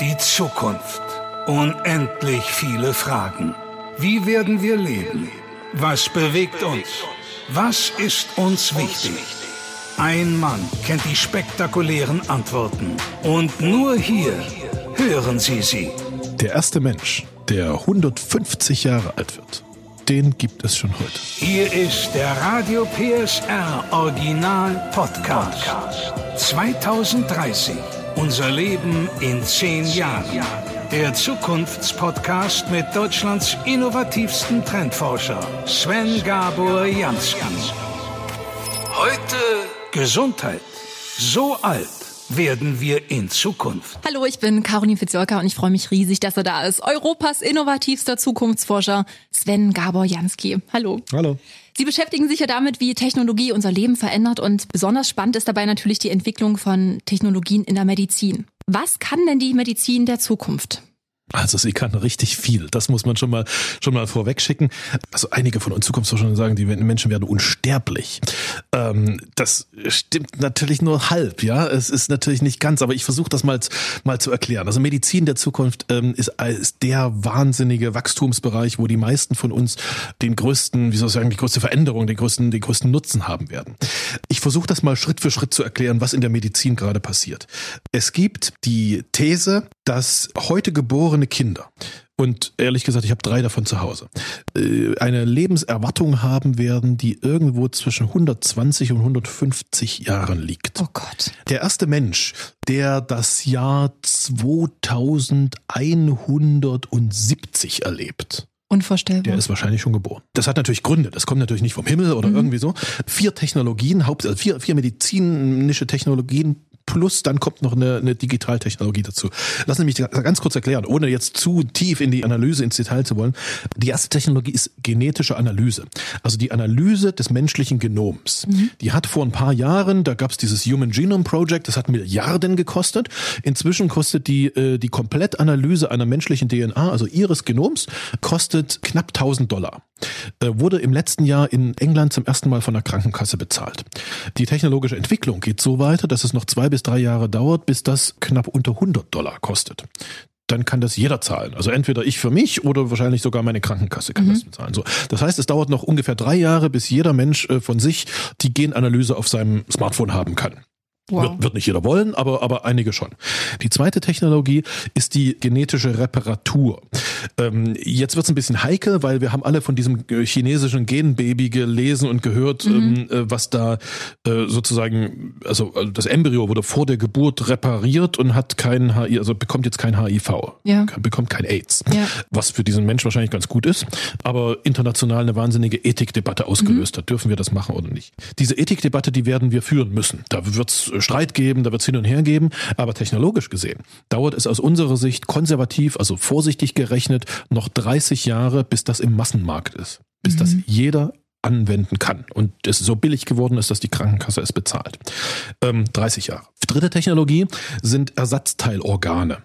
Die Zukunft. Unendlich viele Fragen. Wie werden wir leben? Was bewegt uns? Was ist uns wichtig? Ein Mann kennt die spektakulären Antworten. Und nur hier hören Sie sie. Der erste Mensch, der 150 Jahre alt wird, den gibt es schon heute. Hier ist der Radio PSR Original Podcast. 2030. Unser Leben in zehn Jahren. Der Zukunftspodcast mit Deutschlands innovativsten Trendforscher Sven Gabor Jansky. Heute Gesundheit. So alt werden wir in Zukunft. Hallo, ich bin Caroline Fitzjolka und ich freue mich riesig, dass er da ist. Europas innovativster Zukunftsforscher Sven Gabor Jansky. Hallo. Hallo. Sie beschäftigen sich ja damit, wie Technologie unser Leben verändert und besonders spannend ist dabei natürlich die Entwicklung von Technologien in der Medizin. Was kann denn die Medizin der Zukunft? Also sie kann richtig viel. Das muss man schon mal schon mal vorweg schicken. Also einige von uns Zukunftsforschern sagen, die Menschen werden unsterblich. Ähm, das stimmt natürlich nur halb, ja. Es ist natürlich nicht ganz, aber ich versuche das mal mal zu erklären. Also Medizin der Zukunft ähm, ist, ist der wahnsinnige Wachstumsbereich, wo die meisten von uns den größten, wie soll ich sagen, die größte Veränderung, den größten, den größten Nutzen haben werden. Ich versuche das mal Schritt für Schritt zu erklären, was in der Medizin gerade passiert. Es gibt die These, dass heute geborene Kinder und ehrlich gesagt, ich habe drei davon zu Hause, äh, eine Lebenserwartung haben werden, die irgendwo zwischen 120 und 150 Jahren liegt. Oh Gott. Der erste Mensch, der das Jahr 2170 erlebt, Unvorstellbar. der ist wahrscheinlich schon geboren. Das hat natürlich Gründe. Das kommt natürlich nicht vom Himmel oder Mhm. irgendwie so. Vier Technologien, Haupt, also vier, vier medizinische Technologien plus dann kommt noch eine, eine Digitaltechnologie dazu. Lassen Sie mich ganz kurz erklären, ohne jetzt zu tief in die Analyse, ins Detail zu wollen. Die erste Technologie ist genetische Analyse. Also die Analyse des menschlichen Genoms. Die hat vor ein paar Jahren, da gab es dieses Human Genome Project, das hat Milliarden gekostet. Inzwischen kostet die, äh, die Komplettanalyse einer menschlichen DNA, also ihres Genoms, kostet knapp 1000 Dollar. Äh, wurde im letzten Jahr in England zum ersten Mal von der Krankenkasse bezahlt. Die technologische Entwicklung geht so weiter, dass es noch zwei bis drei Jahre dauert, bis das knapp unter 100 Dollar kostet. Dann kann das jeder zahlen. Also entweder ich für mich oder wahrscheinlich sogar meine Krankenkasse kann das bezahlen. So, das heißt, es dauert noch ungefähr drei Jahre, bis jeder Mensch äh, von sich die Genanalyse auf seinem Smartphone haben kann. Wow. Wird, wird nicht jeder wollen, aber, aber einige schon. Die zweite Technologie ist die genetische Reparatur. Ähm, jetzt wird es ein bisschen heikel, weil wir haben alle von diesem äh, chinesischen Genbaby gelesen und gehört, ähm, äh, was da äh, sozusagen, also äh, das Embryo wurde vor der Geburt repariert und hat keinen HIV, also bekommt jetzt kein HIV, Ja. bekommt kein AIDS, Ja. was für diesen Mensch wahrscheinlich ganz gut ist, aber international eine wahnsinnige Ethikdebatte ausgelöst hat. Dürfen wir das machen oder nicht? Diese Ethikdebatte, die werden wir führen müssen. Da wird es Streit geben, da wird es hin und her geben, aber technologisch gesehen dauert es aus unserer Sicht konservativ, also vorsichtig gerechnet, noch 30 Jahre, bis das im Massenmarkt ist. Bis das jeder anwenden kann und es so billig geworden ist, dass die Krankenkasse es bezahlt. Ähm, 30 Jahre. Dritte Technologie sind Ersatzteilorgane.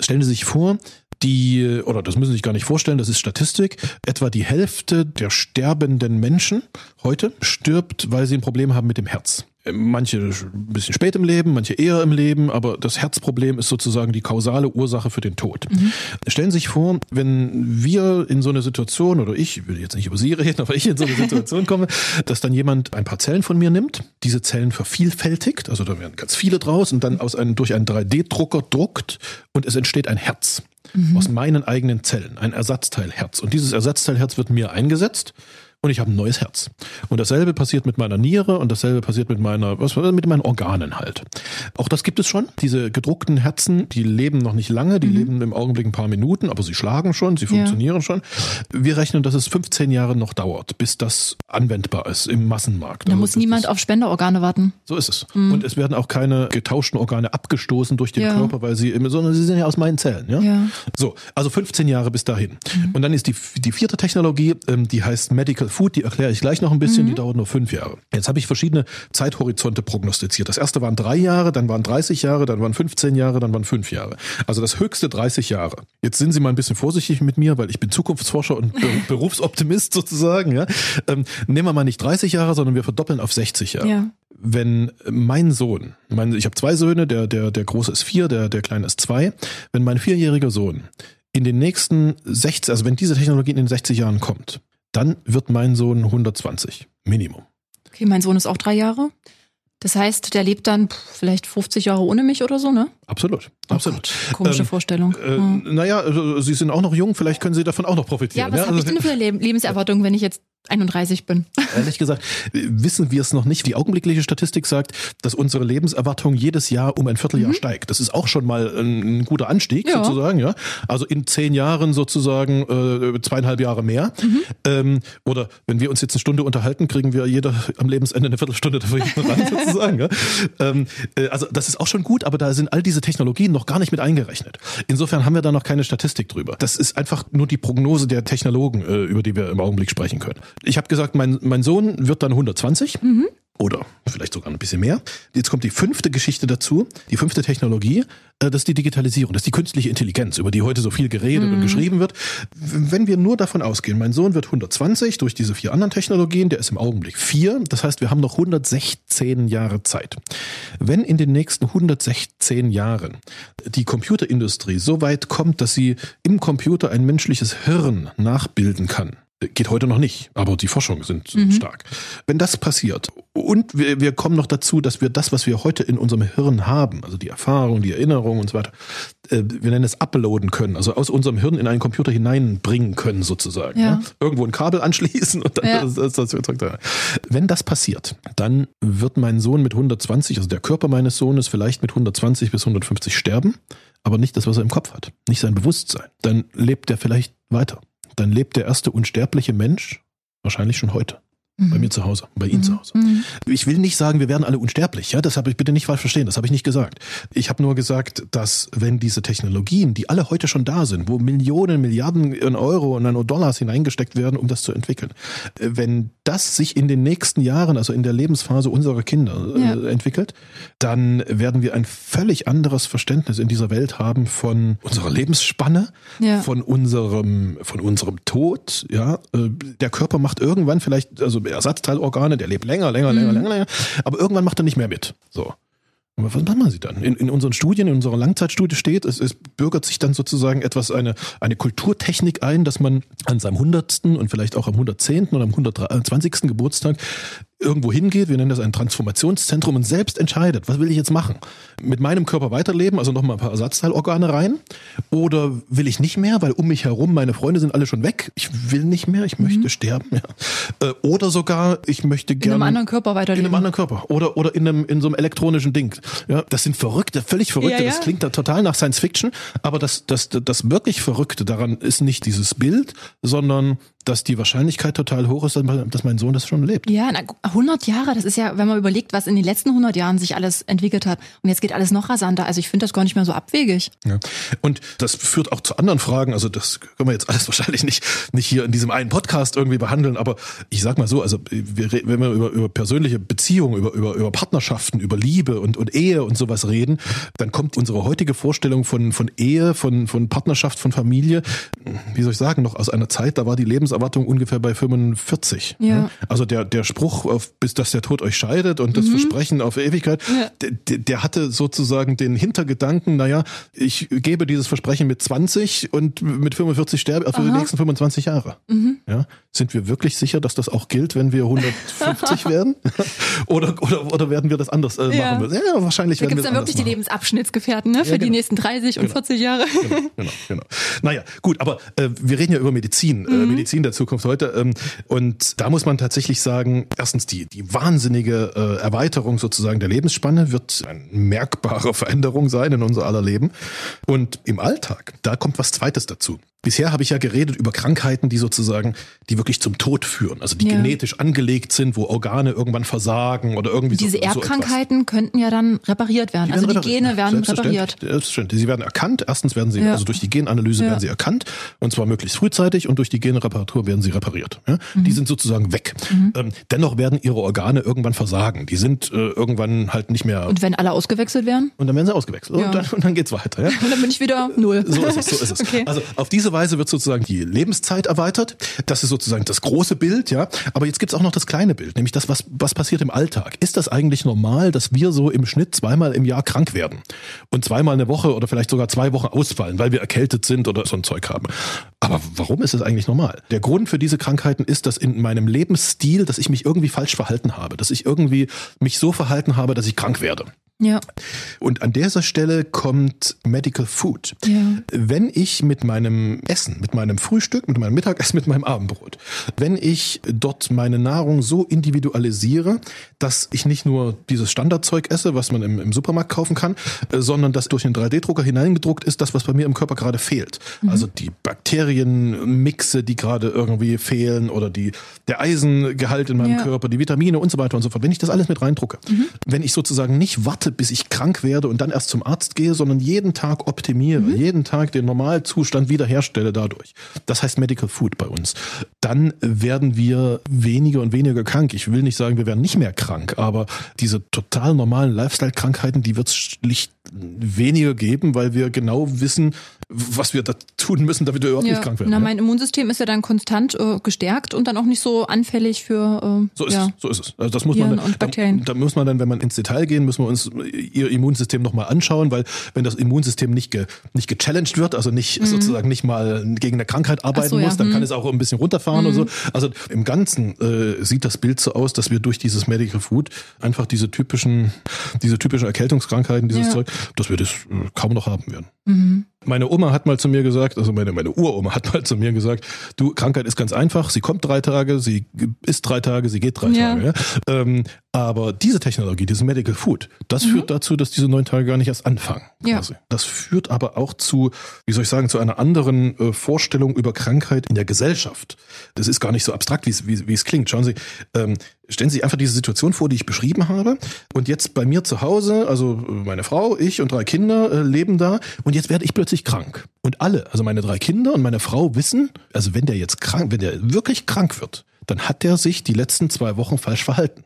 Stellen Sie sich vor, die, oder das müssen Sie sich gar nicht vorstellen, das ist Statistik, etwa die Hälfte der sterbenden Menschen heute stirbt, weil sie ein Problem haben mit dem Herz. Manche ein bisschen spät im Leben, manche eher im Leben, aber das Herzproblem ist sozusagen die kausale Ursache für den Tod. Stellen Sie sich vor, wenn wir in so eine Situation, oder ich, ich will jetzt nicht über Sie reden, aber ich in so eine Situation komme, dass dann jemand ein paar Zellen von mir nimmt, diese Zellen vervielfältigt, also da werden ganz viele draus und dann aus einem, durch einen 3D-Drucker druckt und es entsteht ein Herz aus meinen eigenen Zellen, ein Ersatzteilherz. Und dieses Ersatzteilherz wird mir eingesetzt und ich habe ein neues Herz. Und dasselbe passiert mit meiner Niere und dasselbe passiert mit meiner, was mit meinen Organen halt. Auch das gibt es schon. Diese gedruckten Herzen, die leben noch nicht lange, die leben im Augenblick ein paar Minuten, aber sie schlagen schon, sie funktionieren schon. Wir rechnen, dass es 15 Jahre noch dauert, bis das anwendbar ist im Massenmarkt. Da Also muss niemand auf Spenderorgane warten. so ist es. Und es werden auch keine getauschten Organe abgestoßen durch den Ja. Körper, weil sie, im- sondern sie sind ja aus meinen Zellen. Ja? Ja. So, also 15 Jahre bis dahin. Und dann ist die, die vierte Technologie, ähm, die heißt Medical Food, die erkläre ich gleich noch ein bisschen, die dauert nur fünf Jahre. Jetzt habe ich verschiedene Zeithorizonte prognostiziert. Das erste waren drei Jahre, dann waren 30 Jahre, dann waren 15 Jahre, dann waren fünf Jahre. Also das höchste 30 Jahre. Jetzt sind Sie mal ein bisschen vorsichtig mit mir, weil ich bin Zukunftsforscher und Be Berufsoptimist sozusagen. Ja? Ähm, nehmen wir mal nicht 30 Jahre, sondern wir verdoppeln auf 60 Jahre. Ja. wenn mein Sohn, mein, ich habe zwei Söhne, der, der, der große ist vier, der, der kleine ist zwei, wenn mein vierjähriger Sohn in den nächsten 60, also wenn diese Technologie in den 60 Jahren kommt, dann wird mein Sohn 120, Minimum. Okay, mein Sohn ist auch drei Jahre. Das heißt, der lebt dann vielleicht 50 Jahre ohne mich oder so, ne? Absolut, absolut. Oh Gott, komische ähm, Vorstellung. Äh, hm. Naja, also, Sie sind auch noch jung, vielleicht können Sie davon auch noch profitieren. Ja, was ja? habe also, ich denn für eine Lebenserwartung, wenn ich jetzt 31 bin. Ehrlich gesagt, wissen wir es noch nicht. Die augenblickliche Statistik sagt, dass unsere Lebenserwartung jedes Jahr um ein Vierteljahr mhm. steigt. Das ist auch schon mal ein, ein guter Anstieg ja. sozusagen, ja. Also in zehn Jahren sozusagen äh, zweieinhalb Jahre mehr. Mhm. Ähm, oder wenn wir uns jetzt eine Stunde unterhalten, kriegen wir jeder am Lebensende eine Viertelstunde dafür ran sozusagen. Ja? Ähm, äh, also das ist auch schon gut, aber da sind all diese Technologien noch gar nicht mit eingerechnet. Insofern haben wir da noch keine Statistik drüber. Das ist einfach nur die Prognose der Technologen, äh, über die wir im Augenblick sprechen können. Ich habe gesagt, mein, mein Sohn wird dann 120. Mhm. Oder vielleicht sogar ein bisschen mehr. Jetzt kommt die fünfte Geschichte dazu, die fünfte Technologie, äh, das ist die Digitalisierung, das ist die künstliche Intelligenz, über die heute so viel geredet mhm. und geschrieben wird. Wenn wir nur davon ausgehen, mein Sohn wird 120 durch diese vier anderen Technologien, der ist im Augenblick vier, das heißt, wir haben noch 116 Jahre Zeit. Wenn in den nächsten 116 Jahren die Computerindustrie so weit kommt, dass sie im Computer ein menschliches Hirn nachbilden kann, Geht heute noch nicht, aber die Forschungen sind mhm. stark. Wenn das passiert und wir, wir kommen noch dazu, dass wir das, was wir heute in unserem Hirn haben, also die Erfahrung, die Erinnerung und so weiter, äh, wir nennen es uploaden können, also aus unserem Hirn in einen Computer hineinbringen können sozusagen. Ja. Ja? Irgendwo ein Kabel anschließen und dann ja. das, das, das, Wenn das passiert, dann wird mein Sohn mit 120, also der Körper meines Sohnes vielleicht mit 120 bis 150 sterben, aber nicht das, was er im Kopf hat, nicht sein Bewusstsein. Dann lebt er vielleicht weiter dann lebt der erste unsterbliche Mensch wahrscheinlich schon heute. Mhm. Bei mir zu Hause, bei Ihnen mhm. zu Hause. Mhm. Ich will nicht sagen, wir werden alle unsterblich, ja, das habe ich bitte nicht falsch verstehen, das habe ich nicht gesagt. Ich habe nur gesagt, dass wenn diese Technologien, die alle heute schon da sind, wo Millionen, Milliarden in Euro und dann Dollars hineingesteckt werden, um das zu entwickeln, äh, wenn das sich in den nächsten Jahren, also in der Lebensphase unserer Kinder äh, ja. entwickelt, dann werden wir ein völlig anderes Verständnis in dieser Welt haben von unserer Lebensspanne, ja. von unserem, von unserem Tod, ja. Äh, der Körper macht irgendwann vielleicht, also Ersatzteilorgane, der lebt länger, länger, länger, mhm. länger, länger, aber irgendwann macht er nicht mehr mit. So. Aber was machen sie dann? In, in unseren Studien, in unserer Langzeitstudie steht, es, es bürgert sich dann sozusagen etwas, eine, eine Kulturtechnik ein, dass man an seinem 100. und vielleicht auch am 110. oder am 120. Geburtstag irgendwo hingeht, wir nennen das ein Transformationszentrum und selbst entscheidet, was will ich jetzt machen? Mit meinem Körper weiterleben, also nochmal ein paar Ersatzteilorgane rein? Oder will ich nicht mehr, weil um mich herum meine Freunde sind alle schon weg? Ich will nicht mehr, ich möchte mhm. sterben. Ja. Äh, oder sogar, ich möchte gerne. In einem anderen Körper weiterleben. In einem anderen Körper. Oder, oder in, einem, in so einem elektronischen Ding. Ja, das sind Verrückte, völlig Verrückte. Ja, ja. Das klingt da total nach Science Fiction. Aber das, das, das wirklich Verrückte daran ist nicht dieses Bild, sondern dass die Wahrscheinlichkeit total hoch ist, dass mein Sohn das schon lebt. Ja, 100 Jahre, das ist ja, wenn man überlegt, was in den letzten 100 Jahren sich alles entwickelt hat. Und jetzt geht alles noch rasanter. Also ich finde das gar nicht mehr so abwegig. Ja. Und das führt auch zu anderen Fragen. Also das können wir jetzt alles wahrscheinlich nicht, nicht hier in diesem einen Podcast irgendwie behandeln. Aber ich sag mal so, also wenn wir über, über persönliche Beziehungen, über, über, über Partnerschaften, über Liebe und, und Ehe und sowas reden, dann kommt unsere heutige Vorstellung von, von Ehe, von, von Partnerschaft, von Familie, wie soll ich sagen, noch aus einer Zeit, da war die Lebenserwartung ungefähr bei 45. Ja. Also der, der Spruch, auf, bis dass der Tod euch scheidet und das mhm. Versprechen auf Ewigkeit, ja. der, der hatte sozusagen den Hintergedanken, naja, ich gebe dieses Versprechen mit 20 und mit 45 sterbe für Aha. die nächsten 25 Jahre. Mhm. Ja, sind wir wirklich sicher, dass das auch gilt, wenn wir 150 werden? oder, oder, oder werden wir das anders äh, ja. machen? Ja, wahrscheinlich da werden wir das dann wirklich machen. die Lebensabschnittsgefährten ne? für genau. die nächsten 30 und genau. 40 Jahre. Genau, genau, genau. Naja, gut, aber äh, wir reden ja über Medizin, äh, mhm. äh, Medizin der Zukunft heute. Ähm, und da muss man tatsächlich sagen, erstens die, die wahnsinnige äh, Erweiterung sozusagen der Lebensspanne wird eine merkbare Veränderung sein in unser aller Leben. Und im Alltag, da kommt was Zweites dazu. Bisher habe ich ja geredet über Krankheiten, die sozusagen, die wirklich zum Tod führen, also die ja. genetisch angelegt sind, wo Organe irgendwann versagen oder irgendwie Diese so, Erbkrankheiten so könnten ja dann repariert werden. Die also die Gene werden repariert. Selbstverständlich. Sie werden erkannt. Erstens werden sie, ja. also durch die Genanalyse ja. werden sie erkannt und zwar möglichst frühzeitig und durch die Genreparatur werden sie repariert. Mhm. Die sind sozusagen weg. Mhm. Ähm, dennoch werden ihre Organe irgendwann versagen. Die sind äh, irgendwann halt nicht mehr. Und wenn alle ausgewechselt werden? Und dann werden sie ausgewechselt. Und dann, und dann geht's weiter. Ja? Und dann bin ich wieder null. So ist es. So ist es. Okay. Also auf diese Weise wird sozusagen die Lebenszeit erweitert. Das ist sozusagen das große Bild, ja. Aber jetzt gibt's auch noch das kleine Bild, nämlich das, was, was passiert im Alltag. Ist das eigentlich normal, dass wir so im Schnitt zweimal im Jahr krank werden und zweimal eine Woche oder vielleicht sogar zwei Wochen ausfallen, weil wir erkältet sind oder so ein Zeug haben? Aber warum ist es eigentlich normal? Der Grund für diese Krankheiten ist, dass in meinem Lebensstil, dass ich mich irgendwie falsch verhalten habe, dass ich irgendwie mich so verhalten habe, dass ich krank werde. Ja. Und an dieser Stelle kommt Medical Food. Ja. Wenn ich mit meinem Essen, mit meinem Frühstück, mit meinem Mittagessen, mit meinem Abendbrot, wenn ich dort meine Nahrung so individualisiere, dass ich nicht nur dieses Standardzeug esse, was man im, im Supermarkt kaufen kann, äh, sondern dass durch einen 3D-Drucker hineingedruckt ist, das, was bei mir im Körper gerade fehlt. Mhm. Also die Bakterienmixe, die gerade irgendwie fehlen oder die, der Eisengehalt in meinem Ja. Körper, die Vitamine und so weiter und so fort. Wenn ich das alles mit reindrucke, wenn ich sozusagen nicht warte, bis ich krank werde und dann erst zum Arzt gehe, sondern jeden Tag optimiere, jeden Tag den Normalzustand wiederherstelle dadurch. Das heißt Medical Food bei uns. Dann werden wir weniger und weniger krank. Ich will nicht sagen, wir werden nicht mehr krank, aber diese total normalen Lifestyle-Krankheiten, die wird es schlicht weniger geben, weil wir genau wissen, was wir da tun müssen, damit wir überhaupt Ja. nicht krank werden. Na, mein Immunsystem ist ja dann konstant äh, gestärkt und dann auch nicht so anfällig für äh, So ist ja. es, so ist es. Also das muss Viren man dann, und Bakterien. Da, da muss man dann, wenn man ins Detail gehen, müssen wir uns ihr Immunsystem nochmal anschauen, weil wenn das Immunsystem nicht ge, nicht gechallenged wird, also nicht sozusagen nicht mal gegen eine Krankheit arbeiten Mhm. so, ja, muss, dann hm. kann es auch ein bisschen runterfahren und so. Also im Ganzen äh, sieht das Bild so aus, dass wir durch dieses Medical Food einfach diese typischen, diese typischen Erkältungskrankheiten, dieses. Zeug, dass wir das äh, kaum noch haben werden. Mhm. Meine Oma hat mal zu mir gesagt, also meine, meine Uroma hat mal zu mir gesagt, du, Krankheit ist ganz einfach, sie kommt drei Tage, sie isst drei Tage, sie geht drei Ja. Tage. Ja? Ähm, aber diese Technologie, dieses Medical Food, das führt dazu, dass diese neun Tage gar nicht erst anfangen. Mhm. Ja. Quasi. Das führt aber auch zu, wie soll ich sagen, zu einer anderen äh, Vorstellung über Krankheit in der Gesellschaft. Das ist gar nicht so abstrakt, wie es, wie, wie es klingt. Schauen Sie, ähm, stellen Sie sich einfach diese Situation vor, die ich beschrieben habe. Und jetzt bei mir zu Hause, also äh, meine Frau, ich und drei Kinder äh, leben da. Und jetzt werde ich plötzlich krank. Und alle, also meine drei Kinder und meine Frau wissen, also wenn der jetzt krank, wenn der wirklich krank wird, dann hat der sich die letzten zwei Wochen falsch verhalten.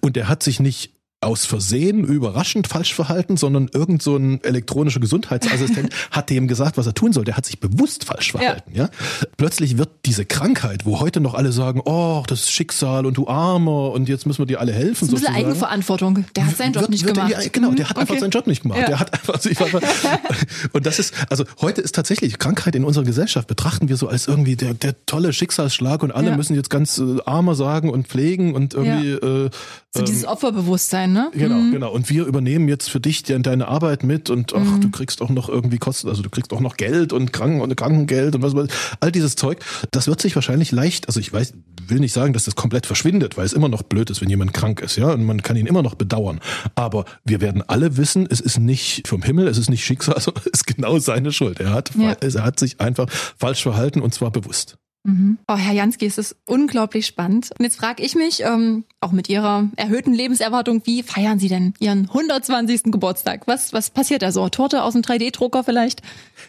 Und der hat sich nicht aus Versehen überraschend falsch verhalten, sondern irgend so ein elektronischer Gesundheitsassistent hat dem gesagt, was er tun soll. Der hat sich bewusst falsch verhalten. Ja. Plötzlich wird diese Krankheit, wo heute noch alle sagen, oh, das ist Schicksal und du Armer und jetzt müssen wir dir alle helfen. Das ist ein bisschen sozusagen. Eigenverantwortung. Der hat seinen Job Wird- nicht wird- gemacht. Ja, genau, der hat einfach Okay. seinen Job nicht gemacht. Ja. Der hat einfach sich einfach, und das ist, also heute ist tatsächlich Krankheit in unserer Gesellschaft betrachten wir so als irgendwie der, der tolle Schicksalsschlag und alle Ja. müssen jetzt ganz äh, armer sagen und pflegen und irgendwie, äh, So dieses Opferbewusstsein, ne? Genau, genau. Und wir übernehmen jetzt für dich de- deine Arbeit mit und ach, Mhm. du kriegst auch noch irgendwie Kosten, also du kriegst auch noch Geld und Kranken und Krankengeld und was weiß all dieses Zeug. Das wird sich wahrscheinlich leicht, also ich weiß, will nicht sagen, dass das komplett verschwindet, weil es immer noch blöd ist, wenn jemand krank ist, ja, und man kann ihn immer noch bedauern. Aber wir werden alle wissen, es ist nicht vom Himmel, es ist nicht Schicksal, sondern es ist genau seine Schuld. Er hat, Ja. er hat sich einfach falsch verhalten und zwar bewusst. Mhm. Oh, Herr Jansky, es ist unglaublich spannend. Und jetzt frage ich mich, ähm, auch mit Ihrer erhöhten Lebenserwartung, wie feiern Sie denn Ihren 120. Geburtstag? Was, was passiert da so? Torte aus dem 3D-Drucker vielleicht?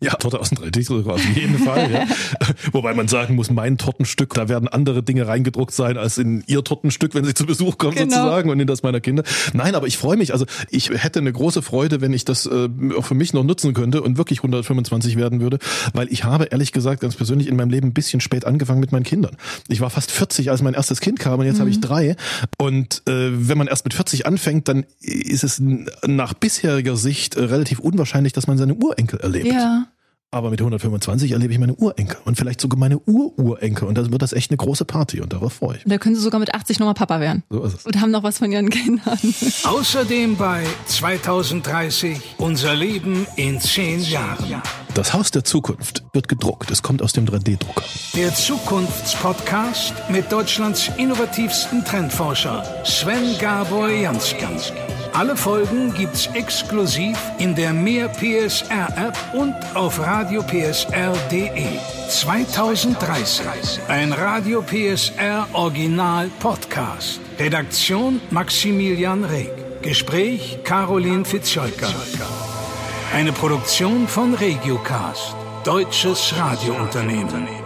Ja, Torte aus dem 3D-Drucker auf jeden Fall. Ja. Wobei man sagen muss, mein Tortenstück, da werden andere Dinge reingedruckt sein als in ihr Tortenstück, wenn sie zu Besuch kommen Genau. sozusagen und in das meiner Kinder. Nein, aber ich freue mich. Also ich hätte eine große Freude, wenn ich das äh, auch für mich noch nutzen könnte und wirklich 125 werden würde, weil ich habe ehrlich gesagt ganz persönlich in meinem Leben ein bisschen spät angefangen mit meinen Kindern. Ich war fast 40, als mein erstes Kind kam und jetzt habe ich drei. Und äh, wenn man erst mit 40 anfängt, dann ist es nach bisheriger Sicht äh, relativ unwahrscheinlich, dass man seine Urenkel erlebt. Ja. Aber mit 125 erlebe ich meine Urenkel und vielleicht sogar meine Ururenkel und dann wird das echt eine große Party und darauf freue ich mich. Und da können Sie sogar mit 80 nochmal Papa werden. So ist es. Und haben noch was von Ihren Kindern. Außerdem bei 2030 Unser Leben in 10 Jahren. Das Haus der Zukunft wird gedruckt. Es kommt aus dem 3D-Drucker. Der Zukunftspodcast mit Deutschlands innovativsten Trendforscher Sven Gabor Jansky. Alle Folgen gibt's exklusiv in der Mehr PSR App und auf radiopsr.de. 2030. Ein Radio PSR Original Podcast. Redaktion Maximilian Reg. Gespräch Caroline Fitzscholker. Eine Produktion von Regiocast, deutsches Radiounternehmen.